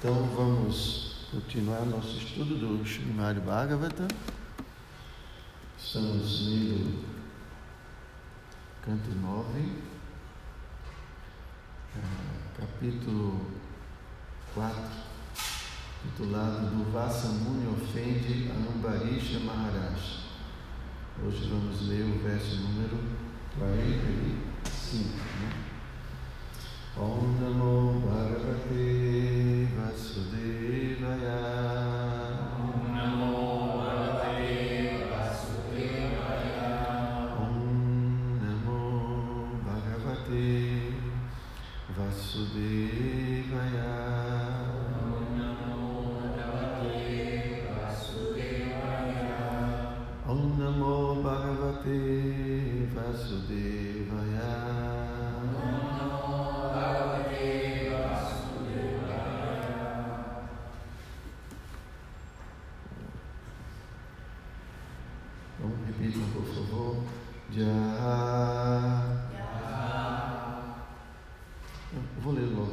Então vamos continuar nosso estudo do Srimad Bhagavata. Estamos lendo canto 9, é, capítulo 4, titulado Do Vassa Muni ofende Anumbarisha Maharaj. Hoje vamos ler o verso número 45. Né? Om Namo Bhagavate Vasudevaya.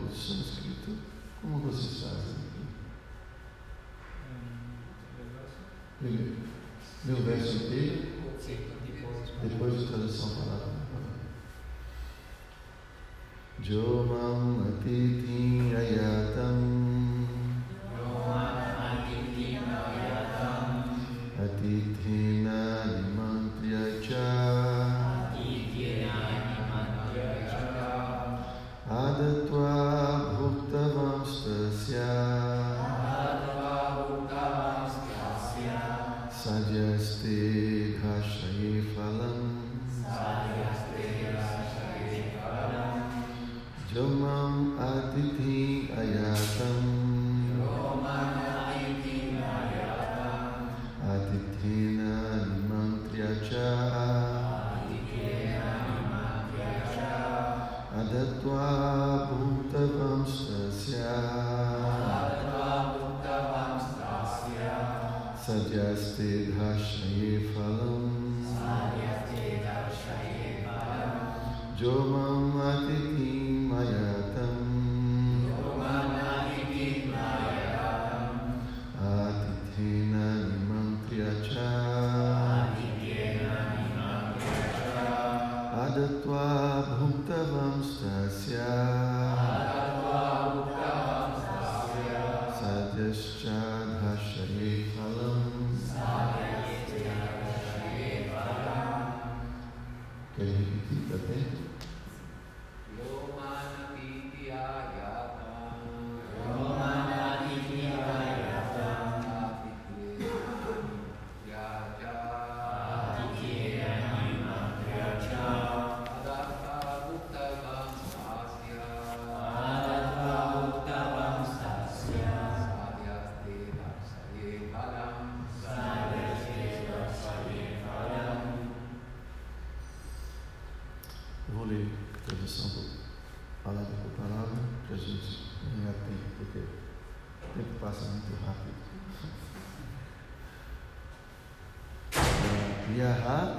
Vou ler logo o sânscrito. Como vocês fazem aqui? Primeiro, meu verso inteiro, depois a tradução palavra. Jomam atitim ayatam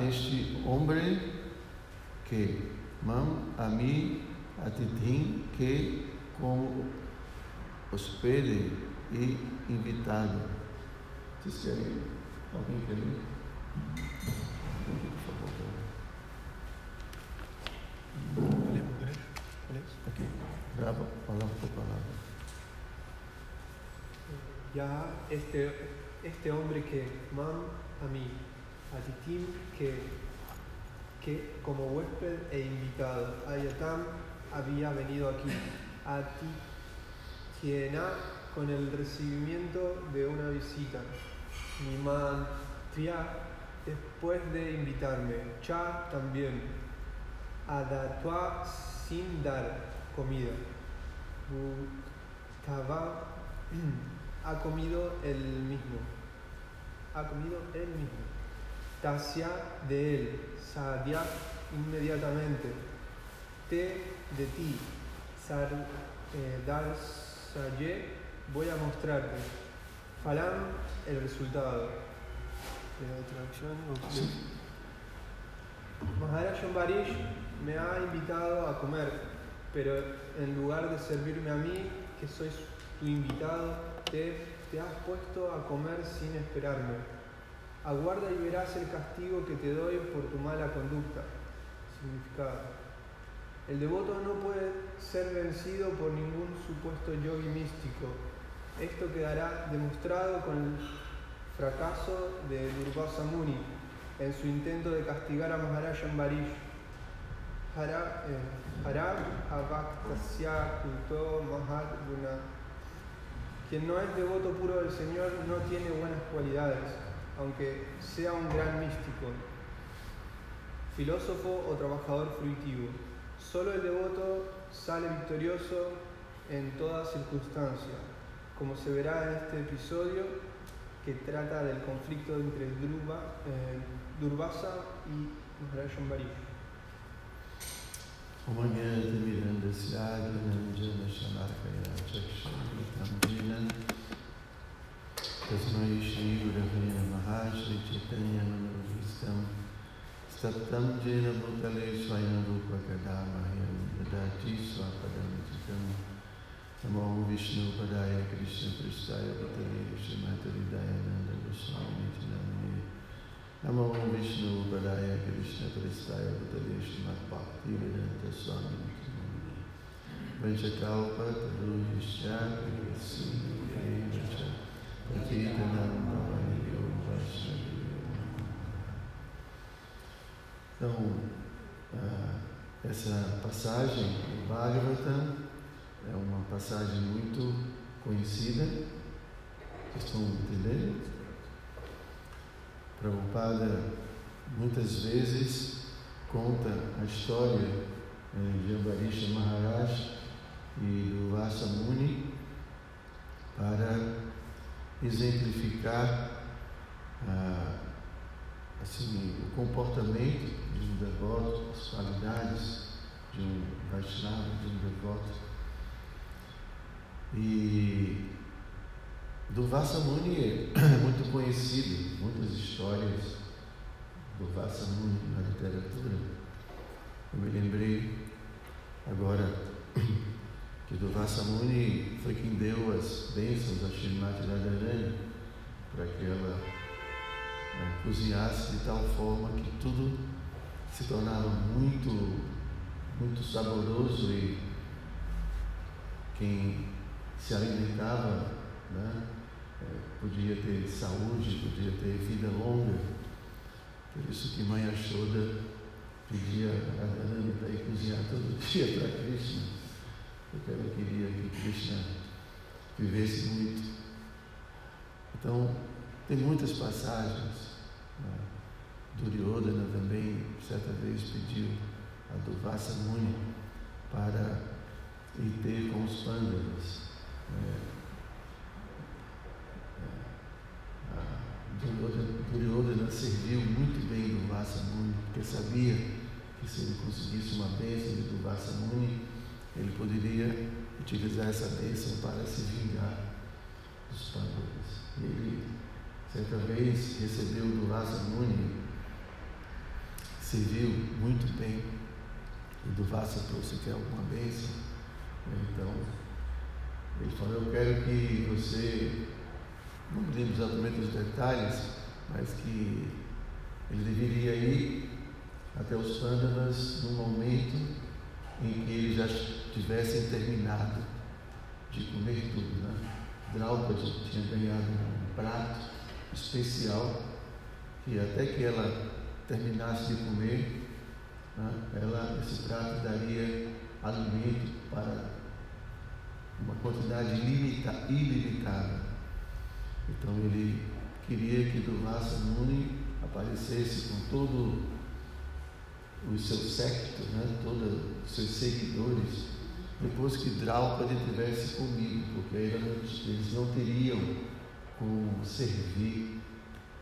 este homem que mam a mim atitim que como hospede e invitado. Vocês querem? Alguém quer ler? Aqui, palavra por palavra. Ya este, este hombre que mam a mí, a Titim, que, que como huésped e invitado a Yatam había venido aquí, a Titiena con el recibimiento de una visita, Niman Tria después de invitarme, Cha también, a Datua sin dar comida, Butava ha comido el mismo. Ha comido él mismo. Tasya de él. Sadya inmediatamente. Te de ti. Sar, eh. Voy a mostrarte. Falam el resultado. Sí. Maharaj Ambarish me ha invitado a comer, pero en lugar de servirme a mí, que soy tu invitado, te, te has puesto a comer sin esperarme. Aguarda y verás el castigo que te doy por tu mala conducta. Significado. El devoto no puede ser vencido por ningún supuesto yogi místico. Esto quedará demostrado con el fracaso de Durvasa Muni en su intento de castigar a Maharaj Ambarish. Hara, eh, Avaktasya Kulto Mahadguna. Quien no es devoto puro del Señor no tiene buenas cualidades, aunque sea un gran místico, filósofo o trabajador fruitivo. Solo el devoto sale victorioso en toda circunstancia, como se verá en este episodio que trata del conflicto entre Dhruva, eh, Durvasa y Maharaj Ambarish. तस्मै श्रीगुरवे नमः श्रीचैतन्यमनोभीष्टं सप्तं जेन भूतले स्वयं रूपकदा मह्यं ददाति स्वपदं नमो विष्णुपदाय कृष्णपृष्ठाय पतले श्रीमहतहृदायानन्द गोस्वामिचिनामये नमो विष्णुपदाय कृष्णपृष्ठाय पतले श्रीमद्भक्तिवेदन्तस्वामिनि Vegetal Então, uh, essa passagem do Bhagavatam é uma passagem muito conhecida. Vocês estão entendendo? Prabhupada muitas vezes conta a história eh, de Ambarisha Maharaj e do Vasa Muni para exemplificar ah, assim, o comportamento de um devoto, as qualidades de um Vaishnava, de um devoto. E do Vasamuni é muito conhecido, muitas histórias do Vasamuni na literatura. Eu me lembrei agora que do Vasamuni foi quem deu as bênçãos a Srimati Radharani para que ela né, cozinhasse de tal forma que tudo se tornava muito, muito saboroso e quem se alimentava né, podia ter saúde, podia ter vida longa. Por isso que Mãe Ashoda pedia a Radharani para ir cozinhar todo dia para Krishna, porque ela queria que Krishna vivesse muito. Então, tem muitas passagens. Né? Duryodhana também, certa vez, pediu a Duvasa Muni para ir ter com os pândalos. Né? Duryodhana serviu muito bem Duvasa Muni, porque sabia que se ele conseguisse uma bênção de Duvasa Muni, ele poderia utilizar essa bênção para se vingar dos. E ele, certa vez, recebeu do Muni, serviu muito bem, e do Vasa trouxe que alguma bênção. Então, ele falou, eu quero que você, não me lembro exatamente os detalhes, mas que ele deveria ir até os pândalas no momento em que eles já tivessem terminado de comer tudo. Né? Draupadi tinha ganhado um prato especial que até que ela terminasse de comer, né, ela, esse prato daria alimento para uma quantidade limita, ilimitada. Então ele queria que Durvasa Muni aparecesse com todo o seu séquito, né, todos os seus seguidores, depois que Draupadi tivesse comido, porque eles não teriam como servir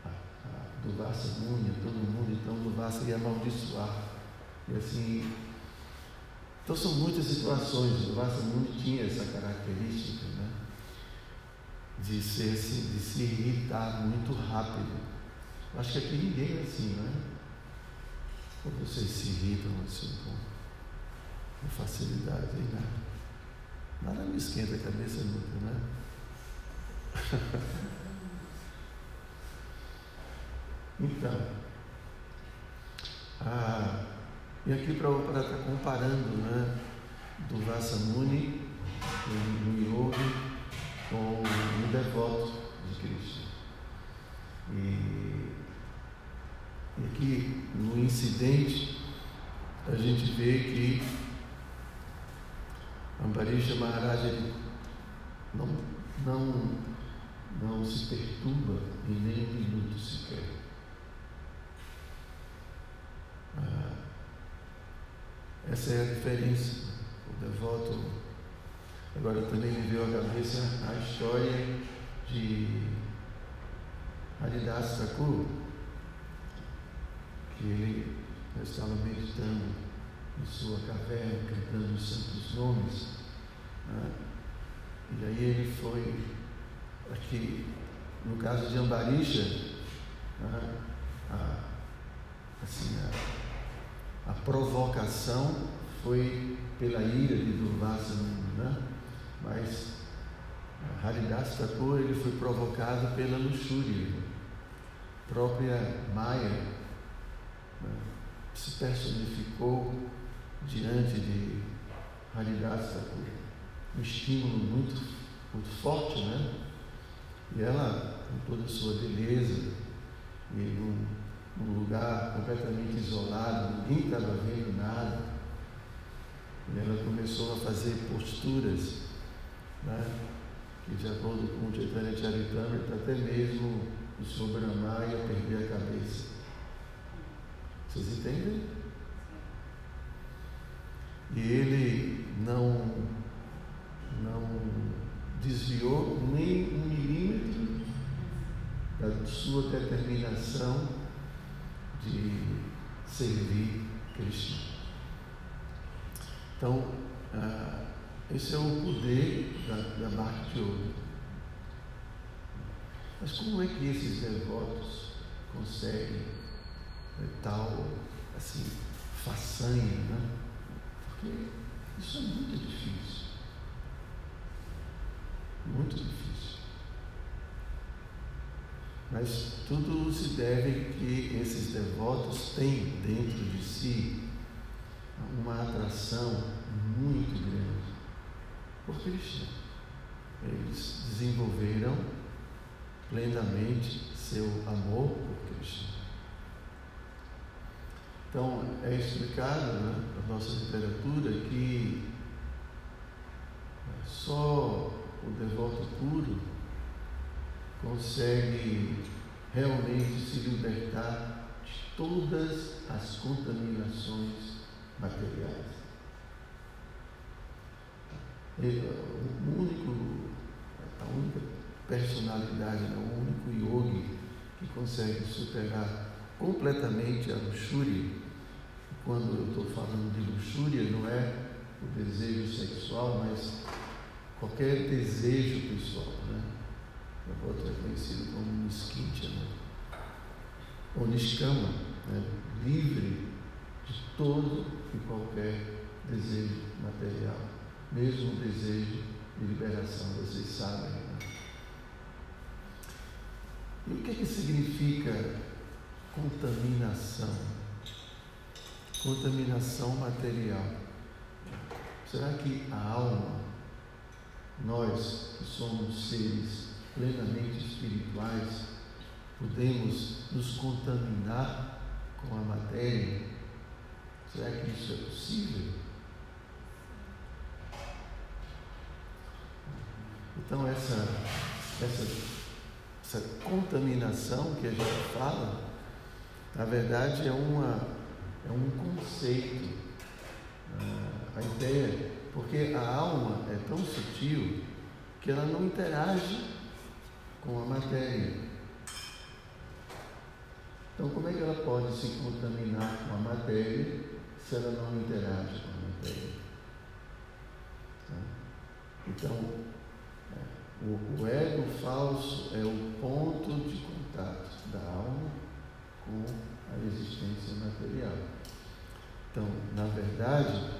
a, a Durvasa Muni, todo mundo, então Durvasa ia amaldiçoar. E assim, então são muitas situações, Durvasa Muni tinha essa característica, né? De, ser, de se irritar muito rápido. Acho que aqui ninguém é assim, não é? Vocês se irritam assim com, com facilidade, hein? Nada. Nada não esquenta a cabeça nunca, né? então, ah, e aqui para estar tá comparando né, do Vasamuni, do Yogi, com o devoto de Cristo. E aqui no incidente a gente vê que Ambarisha Maharaj não, não, não se perturba em nem um minuto sequer. Ah, essa é a diferença. O devoto. Agora também me veio à cabeça a história de Haridas Thakur, que ele estava meditando em sua caverna, cantando os santos nomes. Né? E aí ele foi, aqui, no caso de Ambarisha, né? a, assim, a, a, provocação foi pela ira de Durvasa, né? mas Haridas Thakur ele foi provocado pela luxúria, própria Maya. Né? se personificou diante de Haridas Thakur. Um estímulo muito, muito forte, né? E ela, com toda a sua beleza, e num, num lugar completamente isolado, ninguém estava vendo nada, e ela começou a fazer posturas, né? que de acordo com o Chaitanya Charitamrita, até mesmo o Sr. Brahma ia perder a cabeça. Vocês entendem? E ele não, não desviou nem um milímetro da sua determinação de servir Cristo. Então, ah, esse é o poder da, da Bhakti Yoga. Mas como é que esses devotos conseguem tal assim, façanha, né? Porque isso é muito difícil. Muito difícil. Mas tudo se deve que esses devotos têm dentro de si uma atração muito grande por Cristo. Eles desenvolveram plenamente seu amor por Cristo. Então, é explicado né, na nossa literatura que só o devoto puro consegue realmente se libertar de todas as contaminações materiais. o único, a única personalidade, né, o único yogi que consegue superar completamente a luxúria quando eu estou falando de luxúria, não é o desejo sexual, mas qualquer desejo pessoal. Né? O outro é conhecido como Niskintya, né? ou Niskama, né? livre de todo e qualquer desejo material, mesmo o desejo de liberação, vocês sabem. Né? E o que, que significa contaminação? Contaminação material. Será que a alma, nós que somos seres plenamente espirituais, podemos nos contaminar com a matéria? Será que isso é possível? Então, essa, essa, essa contaminação que a gente fala, na verdade é uma é um conceito. Ah, a ideia, porque a alma é tão sutil que ela não interage com a matéria. Então, como é que ela pode se contaminar com a matéria se ela não interage com a matéria? Tá? Então, é, o, o ego falso é o ponto de contato da alma com a existência material. Então, na verdade,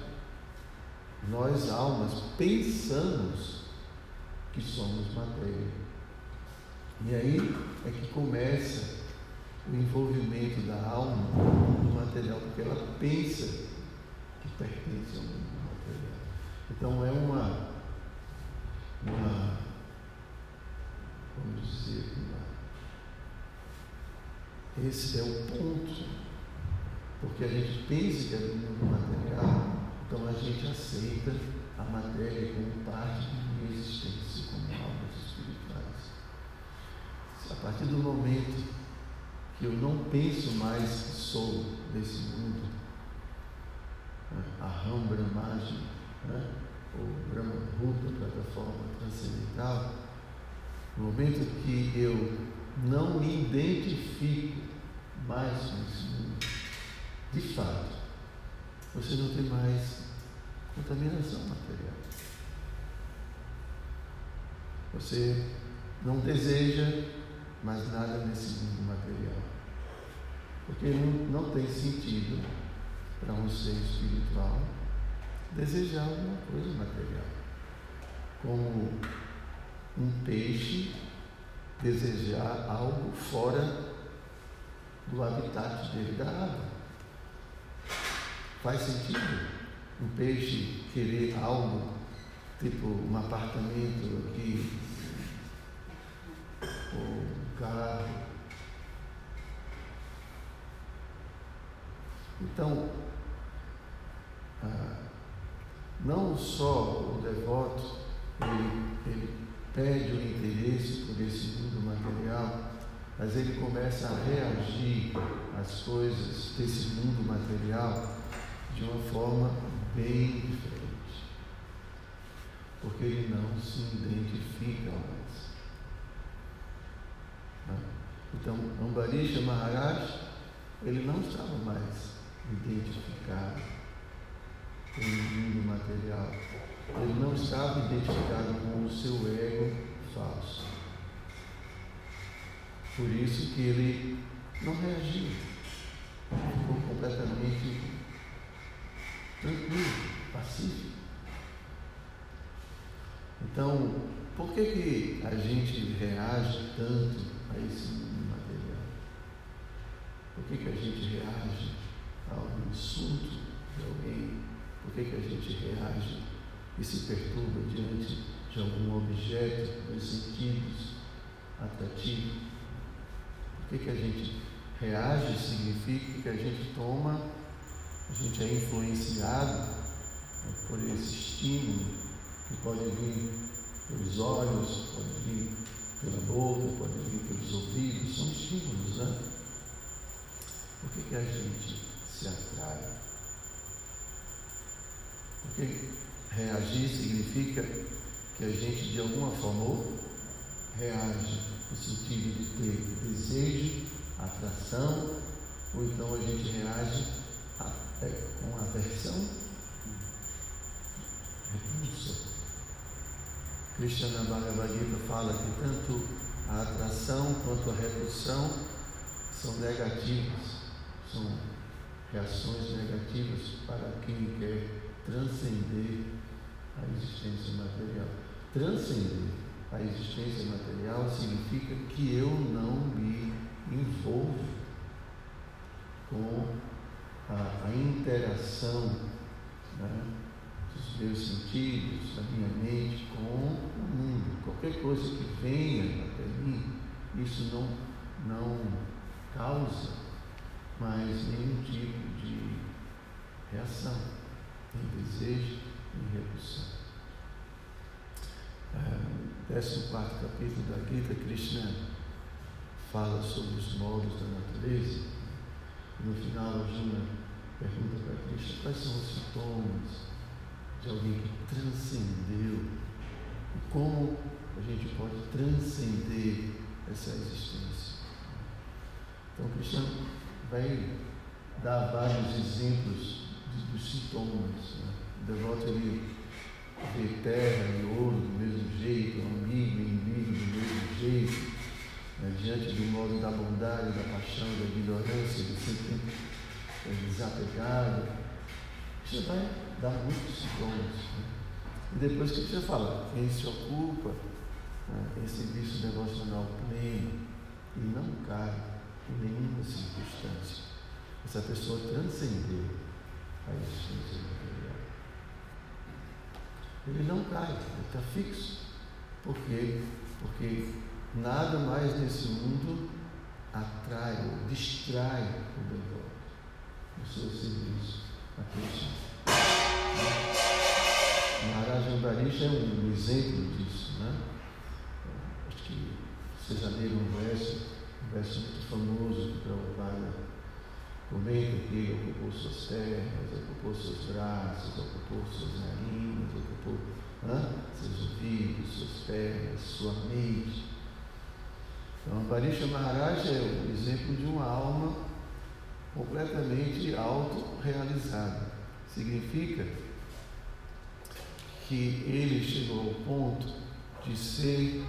nós almas pensamos que somos matéria. E aí é que começa o envolvimento da alma no material, porque ela pensa que pertence ao mundo material. Então é uma, uma vamos dizer, uma, esse é o ponto, porque a gente pensa que é do mundo material, então a gente aceita a matéria como parte de minha existência, como almas espirituais. A partir do momento que eu não penso mais que sou desse mundo, né? a né? ou Brahma Bhuta, plataforma transcendental, no momento que eu não me identifico mais com esse mundo, de fato, você não tem mais contaminação material. Você não deseja mais nada nesse mundo material. Porque não, não tem sentido para um ser espiritual desejar alguma coisa material. Como um peixe desejar algo fora do habitat dele, da água. Faz sentido um peixe querer algo, tipo um apartamento aqui, ou um carro. Então, ah, não só o devoto, ele, ele perde o interesse por esse mundo material, mas ele começa a reagir às coisas desse mundo material de uma forma bem diferente. Porque ele não se identifica mais. Né? Então, Ambarish Maharaj, ele não estava mais identificado com o mundo material. Ele não estava identificado com o seu ego falso. Por isso que ele não reagiu. Ficou completamente tranquilo, pacífico. Então, por que, que a gente reage tanto a esse mundo material? Por que, que a gente reage ao insulto de alguém? Por que, que a gente reage e se perturba diante de algum objeto dos sentidos atrativo? Por que, que a gente reage significa que a gente toma a gente é influenciado né, por esse estímulo que pode vir pelos olhos, pode vir pela boca, pode vir pelos ouvidos, são estímulos, né? Por que, que a gente se atrai? Porque reagir significa que a gente de alguma forma reage no sentido de ter desejo, atração, ou então a gente reage com aversão, repulsa. Krishna Bhagavad Gita fala que tanto a atração quanto a repulsão são negativas, são reações negativas para quem quer transcender a existência material. Transcender a existência material significa que eu não me envolvo com a, a interação né, dos meus sentidos, da minha mente com o mundo. Qualquer coisa que venha até mim, isso não, não causa mais nenhum tipo de reação, nem desejo, nem repulsão. É, 14 capítulo da Gita, Krishna fala sobre os modos da natureza. No final, Arjuna pergunta para Krishna quais são os sintomas de alguém que transcendeu e como a gente pode transcender essa existência. Então, Krishna vai dar vários exemplos dos sintomas. Né? O devoto ele vê terra e ouro do mesmo jeito, amigo e inimigo do mesmo jeito, né? diante do modo da bondade, da paixão, da ignorância, ele sempre desapegado. Você vai dá muitos sintomas. Né? E depois que você fala, quem se ocupa né, esse vício devocional pleno e não cai em nenhuma circunstância, essa pessoa transcendeu a existência material. Ele não cai, ele está fixo. Por quê? Porque nada mais nesse mundo atrai ou distrai o devoto do seu serviço a Cristo. Maharaj Ambarish é um exemplo disso. Né? Acho que vocês já leram um verso, um verso muito famoso que Prabhupada comenta que ocupou suas pernas, ocupou seus braços, ocupou suas narinas, ocupou né? seus ouvidos, suas pernas, sua mente. Então, Barisha Maharaj é o exemplo de uma alma completamente autorrealizada. Significa que ele chegou ao ponto de ser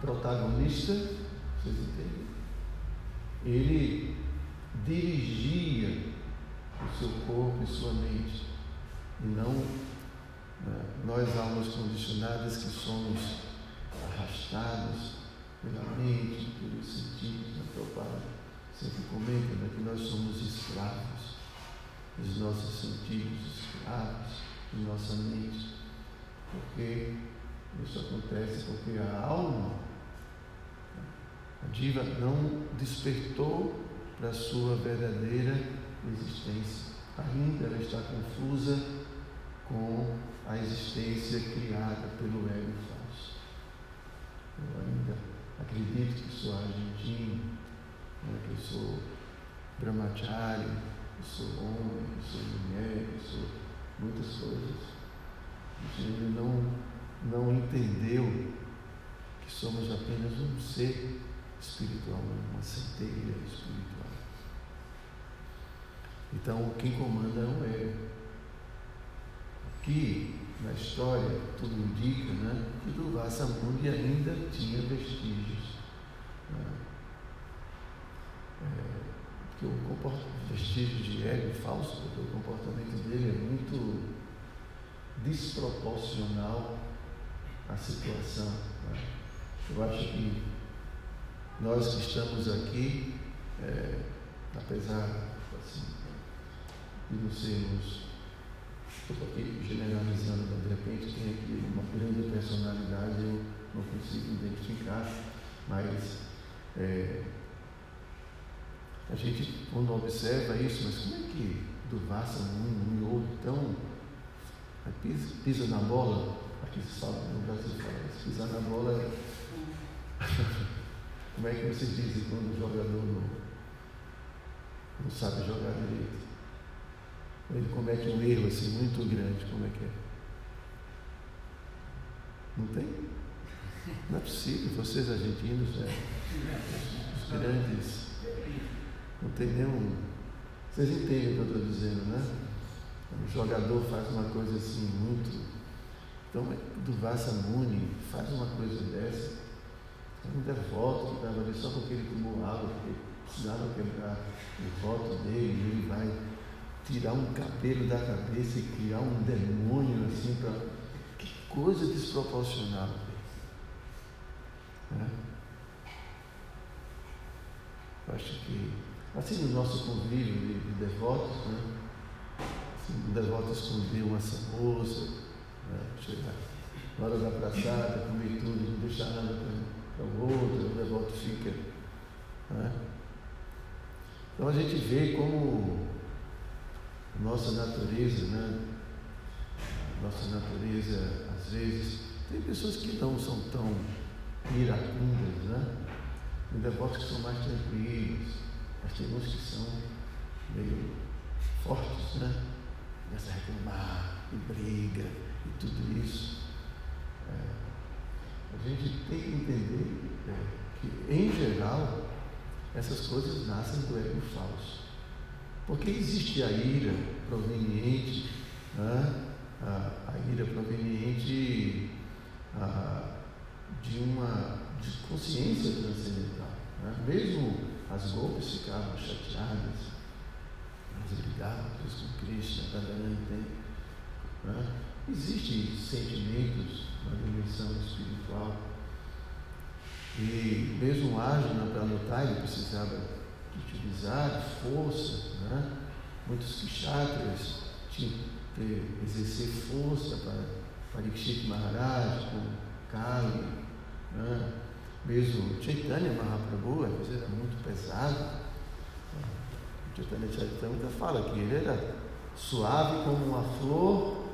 protagonista, vocês entendem? Ele dirigia o seu corpo e sua mente, e não né, nós, almas condicionadas, que somos arrastados pela mente, pelos sentidos, na Prabhupada sempre comenta né, que nós somos escravos dos nossos sentidos, escravos de nossa mente. Porque isso acontece porque a alma, a diva, não despertou para a sua verdadeira existência. Ainda ela está confusa com a existência criada pelo ego falso. Eu ainda acredito que sou argentino, eu sou brahmachari, eu sou homem, eu sou mulher, eu sou muitas coisas. Ainda não, não entendeu que somos apenas um ser espiritual, uma centelha espiritual. Então, quem comanda é o ego. Aqui, na história, tudo indica né, que do Vassamuni ainda tinha vestígios. Porque o vestígio de ego falso, porque o comportamento dele é muito desproporcional à situação. Né? Eu acho que nós que estamos aqui, é, apesar assim, de não sermos, estou aqui generalizando, de repente tem aqui uma grande personalidade, eu não consigo identificar, mas é, a gente, quando observa isso, mas como é que do Vassa um, um outro tão. Pisa, pisa na bola, aqui se fala, no Brasil fala, pisar na bola é. como é que vocês dizem quando o jogador não, não sabe jogar direito? Ele comete um erro assim muito grande, como é que é? Não tem? Não é possível, vocês argentinos, é, os grandes não tem nenhum. Vocês entendem o que eu estou dizendo, né? O jogador faz uma coisa assim muito. Então, do Vassa Muni faz uma coisa dessa. É um devoto que estava ali só porque ele tomou água, porque precisava quebrar o voto dele, ele vai tirar um cabelo da cabeça e criar um demônio assim para. Que coisa desproporcional. Né? Eu acho que Assim, no nosso convívio de, de devotos, né? Assim, o devoto esconder uma moça, né? chegar na hora da praçada, comer tudo, não deixar nada para o outro, o devoto fica. Né? Então a gente vê como nossa natureza, né? Nossa natureza, às vezes, tem pessoas que não são tão iracundas, né? Tem devotos que são mais tranquilos, uns que são meio fortes, né? Nessa reclamar e briga e tudo isso. É, a gente tem que entender é, que, em geral, essas coisas nascem do ego falso. Porque existe a ira proveniente, né? a, a, ira proveniente a, de uma de consciência transcendental. Né? Mesmo as golpes ficavam chateadas. Mas ele lidava com Krishna, Radharani tem. Né? Existem sentimentos na dimensão espiritual. E mesmo o Arjuna, para lutar, ele precisava utilizar força. Né? Muitos kshatras tinham que exercer força para Parikshit Maharaj, com Kali. Mesmo Chaitanya Mahaprabhu, às vezes era muito pesado. O Chaitanya Charitamrita fala que ele era suave como uma flor,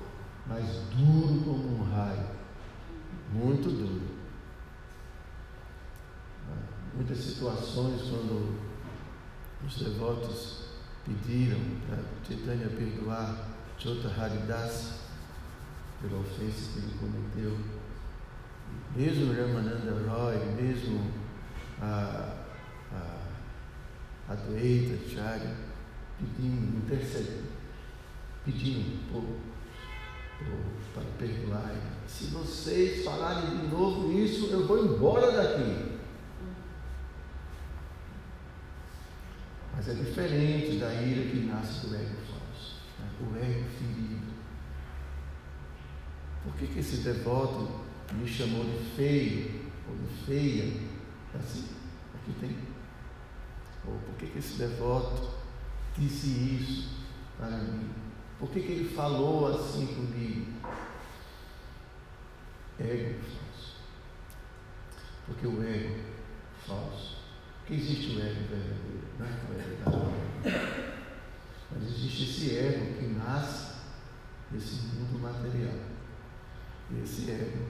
mas duro como um raio. Muito duro. Muitas situações quando os devotos pediram para Chaitanya perdoar Chota Haridas pela ofensa que ele cometeu. Mesmo Ramananda Roy, mesmo a, a, a Charya, pedindo, intercedendo, pedindo por, por, para perdoar. Se vocês falarem de novo isso, eu vou embora daqui. Mas é diferente da ira que nasce do ego falso, né? o ego ferido. Por que, que esse devoto me chamou de feio ou de feia? Assim, aqui tem. Ou por que, que esse devoto disse isso para mim? Por que, que ele falou assim comigo? Ego falso. Porque o ego falso. Porque existe o ego verdadeiro, não é o verdadeiro. Mas existe esse ego que nasce nesse mundo material. E esse ego,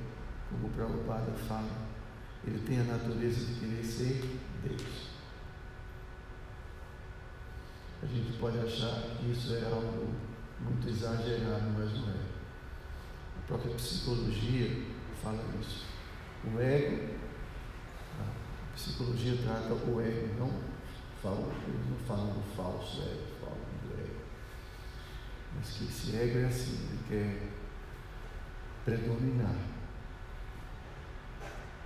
como Prabhupada fala, ele tem a natureza de querer ser Deus. A gente pode achar que isso é algo muito exagerado, mas não é. A própria psicologia fala isso. O ego, a psicologia trata o ego, não fala, eles não falam do falso ego, falam do ego. Mas que esse ego é assim, ele quer predominar.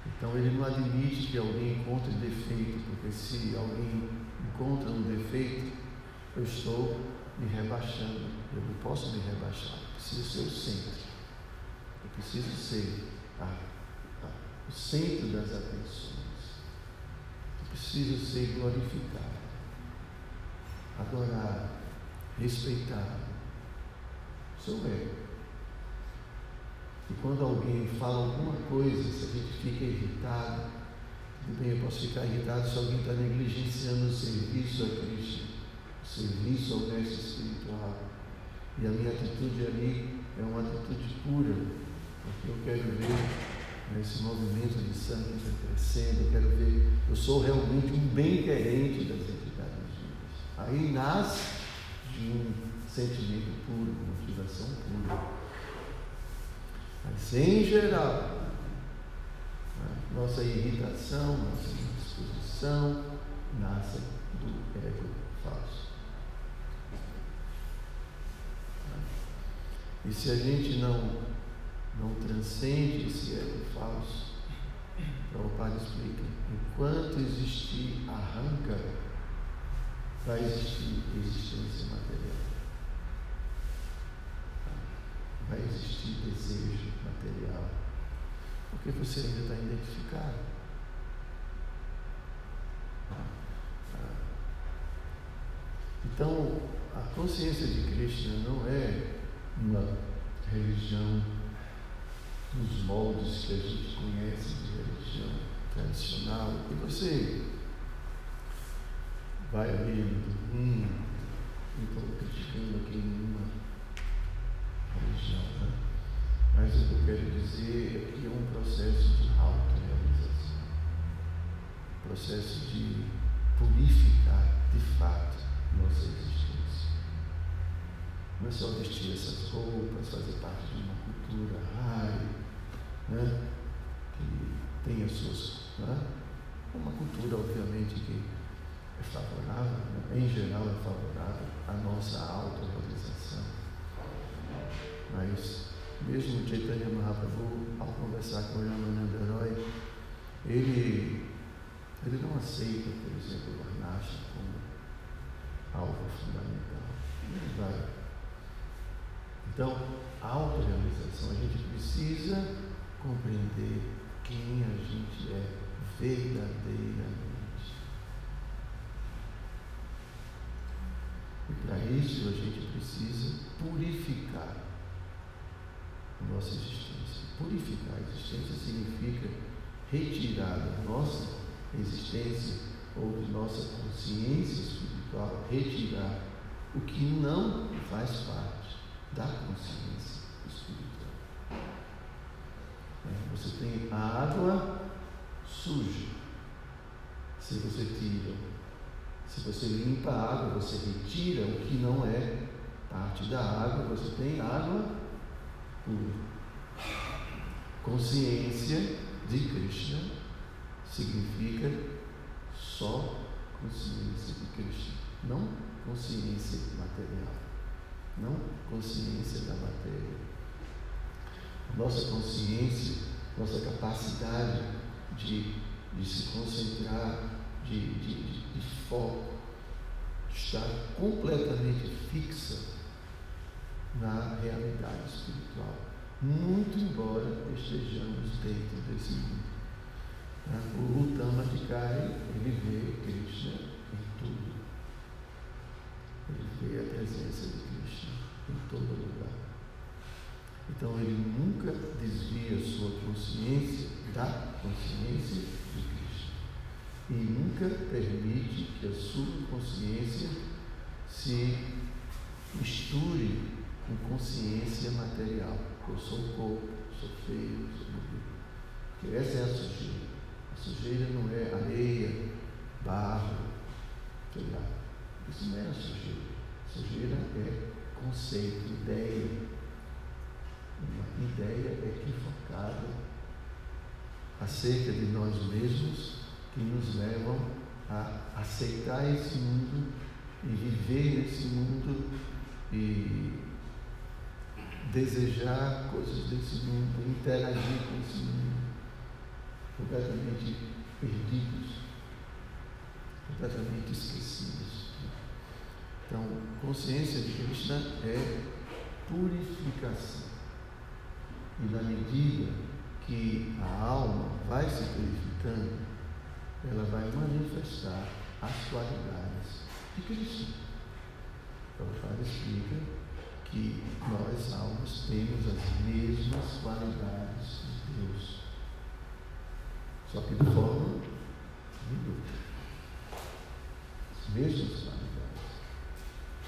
Então ele não admite que alguém encontre defeito, porque se alguém encontra um defeito, eu estou me rebaixando. Eu não posso me rebaixar. Eu preciso ser o centro. Eu preciso ser a, a, o centro das atenções. Eu preciso ser glorificado, adorado, respeitado. Sou eu. E quando alguém fala alguma coisa, se a gente fica irritado, bem, eu posso ficar irritado se alguém está negligenciando o serviço a Cristo, o serviço ao mestre espiritual. E a minha atitude ali é uma atitude pura, porque eu quero ver esse movimento de sangue crescendo, eu quero ver, eu sou realmente um bem-querente das entidades. Aí nasce de um sentimento puro, motivação pura. Mas, em geral, nossa irritação, nossa indisposição nasce do ego falso. E se a gente não, não transcende esse ego falso, Prabhupada explica, enquanto existir arranca, vai existir existência material. Vai existir desejo material. Porque você ainda está identificado. Então, a consciência de Krishna não é uma religião dos moldes que a gente conhece de religião tradicional. E você vai hum, não estou criticando aqui nenhuma religião, né? Mas o que eu quero dizer é que é um processo de autorrealização, processo de purificar de fato nossa existência. Não é só vestir essas roupas, fazer parte de uma cultura rara, né? que tem as suas. Né? Uma cultura, obviamente, que é favorável, né? em geral é favorável à nossa autorrealização. Mas mesmo Chaitanya Mahaprabhu, ao conversar com Ramananda Roy, ele, ele não aceita, por exemplo, o Varnasha como algo fundamental. Vai. Então, a autorrealização, a gente precisa compreender quem a gente é verdadeiramente. E para isso a gente precisa purificar nossa existência. Purificar a existência significa retirar da nossa existência ou de nossa consciência espiritual, retirar o que não faz parte da consciência espiritual. É, você tem a água suja. Se você tira, se você limpa a água, você retira o que não é parte da água, você tem água. Consciência de Krishna significa só consciência de Krishna, não consciência material, não consciência da matéria. Nossa consciência, nossa capacidade de, de se concentrar, de, de, de, foco, estar completamente fixa na realidade espiritual, muito embora estejamos dentro desse mundo. O Uttamadikari, ele vê Krishna em tudo. Ele vê a presença de Krishna em todo lugar. Então ele nunca desvia sua consciência da consciência de Krishna. E nunca permite que a sua consciência se misture com consciência material. Eu sou corpo, sou feio, sou bonito. Porque essa é a sujeira. A sujeira não é areia, barro, sei lá. Isso não é a sujeira. A sujeira é conceito, ideia. Uma ideia equivocada acerca de nós mesmos que nos levam a aceitar esse mundo e viver nesse mundo e desejar coisas desse mundo, interagir com esse mundo completamente perdidos, completamente esquecidos. Então, consciência de Krishna é purificação. E na medida que a alma vai se purificando, ela vai manifestar as qualidades de Krishna. Prabhupada explica que nós, almas, temos as mesmas qualidades de Deus só que de forma minuta. As mesmas qualidades.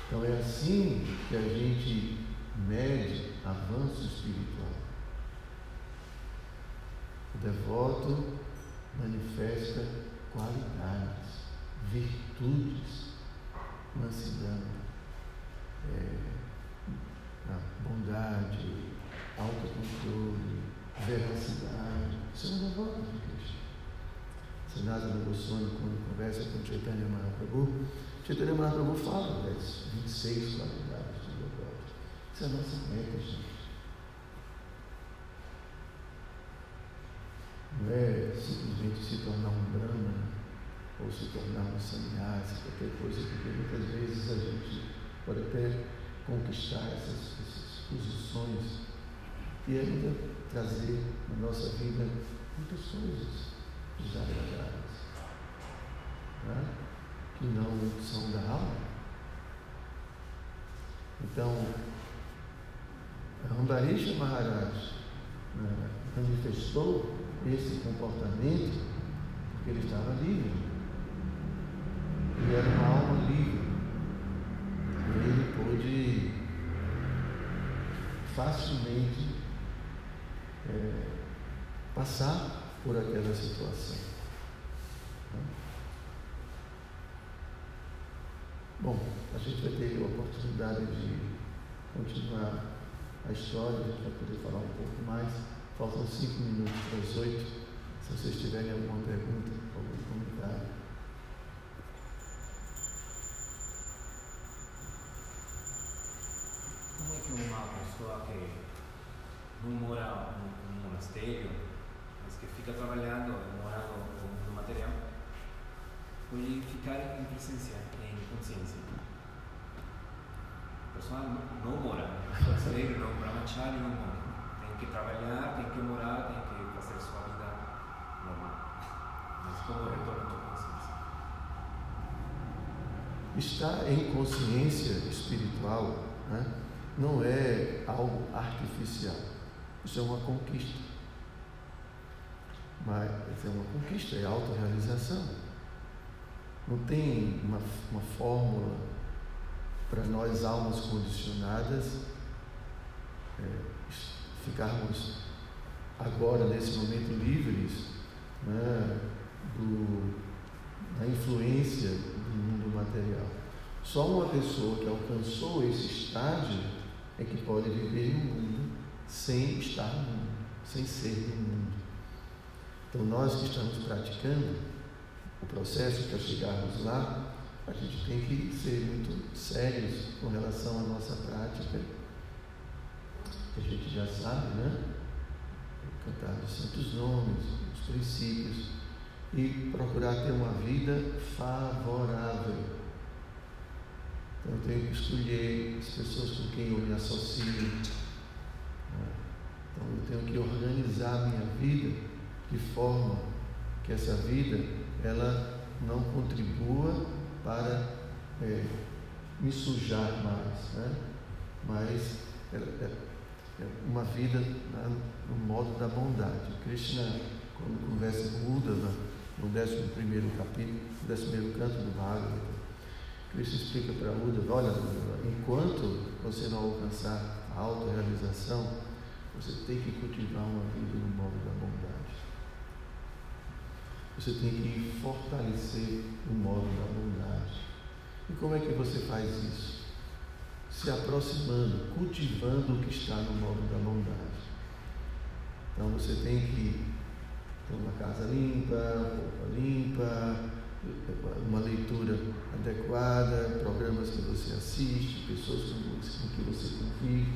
Então é assim que a gente mede avanço espiritual. O devoto manifesta qualidades, virtudes, mansidão, é, bondade, autocontrole, veracidade. Isso é um devoto de Cristo. Sanatana Goswami, quando conversa com Chaitanya Mahaprabhu, Chaitanya Mahaprabhu fala das 26 qualidades do devoto. Isso é a nossa meta, gente. Não é simplesmente se tornar um brahman ou se tornar um sannyasi, qualquer coisa, porque muitas vezes a gente pode até conquistar essas, essas posições e ainda trazer na nossa vida muitas coisas desagradáveis, né? que não são da alma. Então, Rambarisha Maharaj né, manifestou esse comportamento porque ele estava livre. Ele era uma alma livre. Facilmente é, passar por aquela situação. Bom, a gente vai ter a oportunidade de continuar a história, a gente vai poder falar um pouco mais. Faltam cinco minutos para as oito. Se vocês tiverem alguma pergunta, algum comentário. Como é que pessoa que não mora num monastério, mas que fica trabalhando, morando no material, pode ficar em presença, em consciência? pessoa não mora. Brasileiro não, brahmachari não mora. Tem que trabalhar, tem que morar, tem que fazer sua vida normal. Mas como retorno de consciência? Estar em consciência espiritual né, não é algo artificial. Isso é uma conquista. Mas é uma conquista, é autorrealização. Não tem uma, uma fórmula para nós, almas condicionadas, é, ficarmos agora, nesse momento, livres né, do, da influência do mundo material. Só uma pessoa que alcançou esse estágio é que pode viver no mundo sem estar no mundo, sem ser do mundo. Então, nós que estamos praticando o processo para chegarmos lá, a gente tem que ser muito sérios com relação à nossa prática, que a gente já sabe, né? Cantar os santos nomes, os princípios, e procurar ter uma vida favorável. Então eu tenho que escolher as pessoas com quem eu me associo. Né? Então eu tenho que organizar a minha vida de forma que essa vida ela não contribua para é, me sujar mais, né? mas é, é, é uma vida né, no modo da bondade. Krishna, quando conversa com Uddhava, no 11 capítulo, no 11 canto do Bhagavad, Krishna explica para Uddhava, olha enquanto você não alcançar a autorrealização, você tem que cultivar uma vida no modo da bondade. Você tem que fortalecer o modo da bondade. E como é que você faz isso? Se aproximando, cultivando o que está no modo da bondade. Então você tem que ter uma casa limpa, roupa limpa, uma leitura adequada, programas que você assiste, pessoas com que você convive.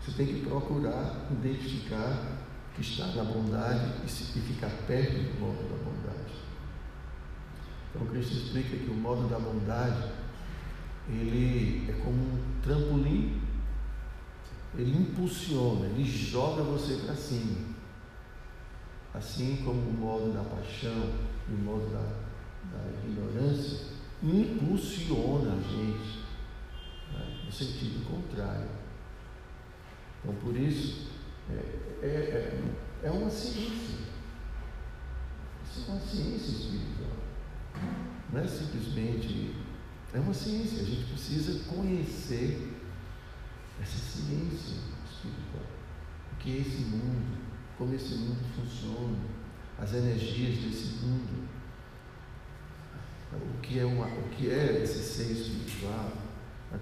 Você tem que procurar identificar que está na bondade e, ficar perto do modo da bondade. Então Cristo explica que o modo da bondade ele é como um trampolim, ele impulsiona, ele joga você para cima. Assim como o modo da paixão e o modo da, da ignorância impulsiona a gente né, no sentido contrário. Então por isso é, é, é, é uma ciência. Isso é uma ciência espiritual. Não é simplesmente. É uma ciência. A gente precisa conhecer essa ciência espiritual. O que é esse mundo, como esse mundo funciona, as energias desse mundo, o que é, uma, o que é esse ser espiritual,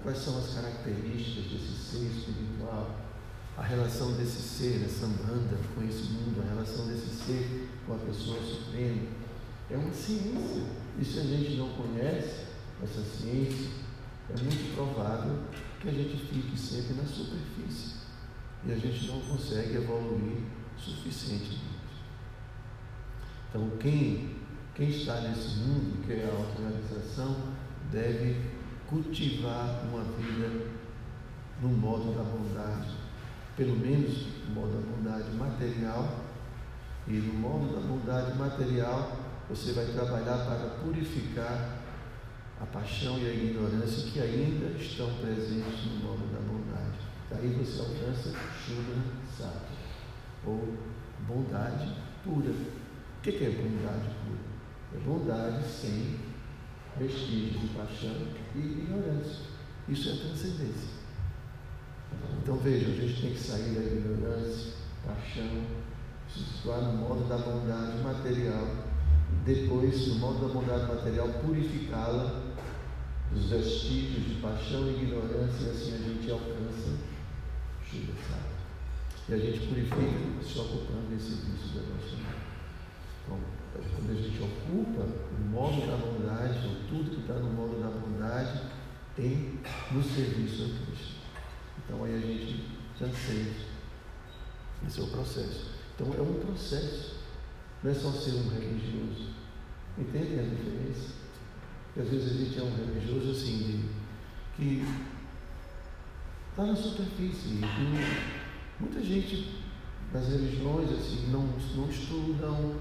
quais são as características desse ser espiritual a relação desse ser, essa banda com esse mundo, a relação desse ser com a pessoa suprema. É uma ciência. E se a gente não conhece essa ciência, é muito provável que a gente fique sempre na superfície e a gente não consegue evoluir suficientemente. Então, quem, quem está nesse mundo, que é a autorrealização, deve cultivar uma vida no modo da bondade, pelo menos no modo da bondade material, e no modo da bondade material você vai trabalhar para purificar a paixão e a ignorância que ainda estão presentes no modo da bondade. Daí você alcança Shudra Sati, ou bondade pura. O que é bondade pura? É bondade sem vestígios de paixão e ignorância. Isso é transcendência. Então veja, a gente tem que sair da ignorância, paixão, se situar no modo da bondade material, depois, no modo da bondade material, purificá-la dos vestígios de paixão e ignorância, e assim a gente alcança Shiva E a gente purifica se ocupando desse vício devocional. Então, quando a gente ocupa o modo da bondade, ou tudo que está no modo da bondade, tem no serviço a Cristo. Então aí a gente transcende. Esse é o processo. Então é um processo. Não é só ser um religioso. Entendem a diferença? Porque às vezes a gente é um religioso assim, de, que Está na superfície. Muita gente das religiões assim, não, não estudam,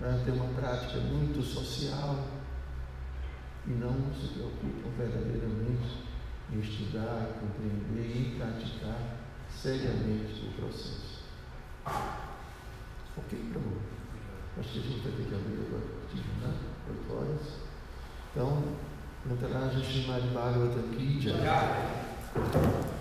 né, tem uma prática muito social e não se preocupam verdadeiramente em estudar, compreender e praticar seriamente o processo. Ok, Prabhu? Acho que a gente vai ter que abrir agora, né? 8 horas. Então, Nataraja Srimad Bhagavatam Ki Jai.